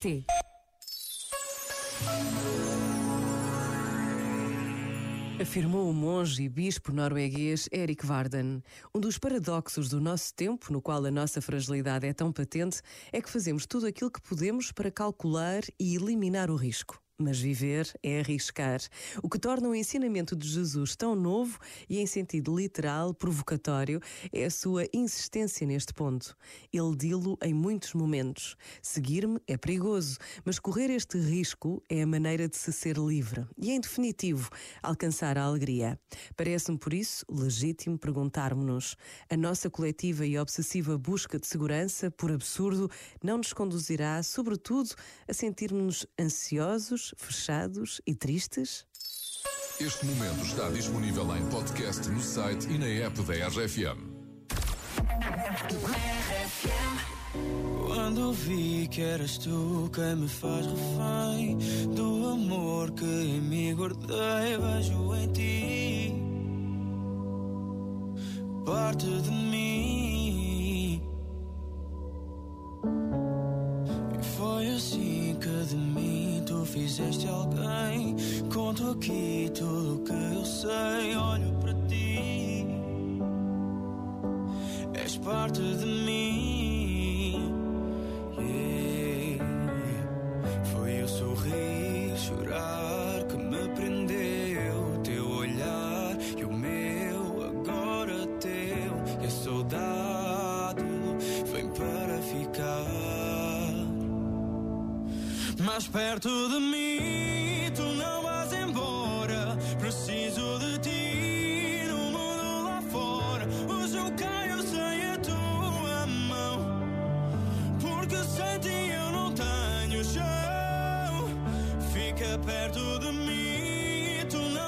T. Afirmou o monge e bispo norueguês Erik Varden. Um dos paradoxos do nosso tempo, no qual a nossa fragilidade é tão patente, é que fazemos tudo aquilo que podemos para calcular e eliminar o risco. Mas viver é arriscar, o que torna o ensinamento de Jesus tão novo e, em sentido literal, provocatório, é a sua insistência neste ponto. Ele dilo em muitos momentos. Seguir-me é perigoso, mas correr este risco é a maneira de se ser livre e, em definitivo, alcançar a alegria. Parece-me, por isso, legítimo perguntarmos-nos: a nossa coletiva e obsessiva busca de segurança, por absurdo, não nos conduzirá, sobretudo, a sentirmos-nos ansiosos? Fechados e tristes? Este momento está disponível em podcast no site e na app da RFM. Quando vi que eras tu quem me faz refém do amor que em mim guardei, vejo em ti parte de mim. De mim fizeste alguém. Conto aqui tudo o que eu sei. Olho para ti, és parte de mim. Mais perto de mim. Tu não vais embora, preciso de ti no mundo lá fora. Hoje eu caio sem a tua mão, porque sem ti eu não tenho chão. Fica perto de mim, tu não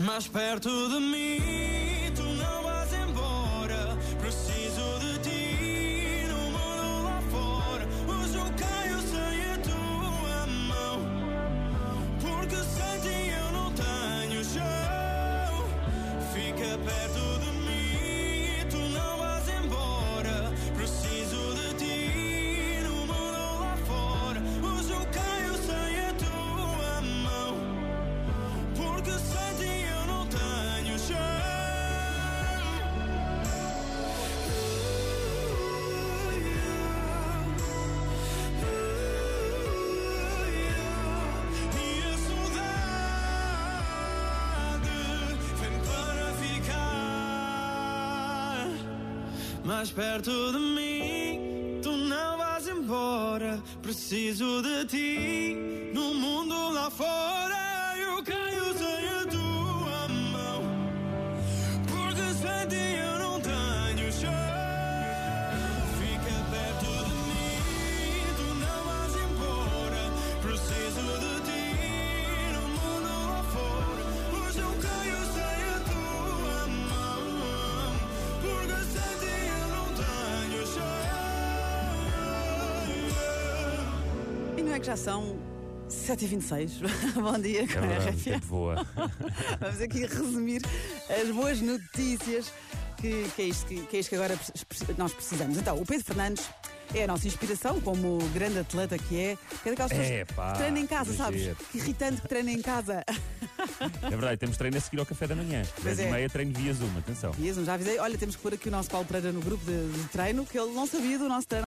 Mais perto de mim. Tu não vais embora, preciso de ti no mundo lá fora. Hoje eu caio sem a tua mão, porque sem ti eu não tenho chão. Fica perto de mim. Tu não vais embora, preciso de ti no mundo mais perto de mim. Tu não vais embora, preciso de ti. No E não é que já são 7h26. Bom dia, com É a verdade, RFM. tempo voa. Vamos aqui resumir as boas notícias que, que é isto que, que é isto que agora nós precisamos. Então, o Pedro Fernandes é a nossa inspiração, como grande atleta que é. Que é daquelas pessoas que treina em casa, sabes? exagero. Que irritante que treina em casa. É verdade, temos treino a seguir ao café da manhã. Pois 10 é. e meia treino via Zoom, atenção. Mesmo, já avisei. Olha, temos que pôr aqui o nosso Paulo Pereira no grupo de, de treino, que ele não sabia do nosso treino.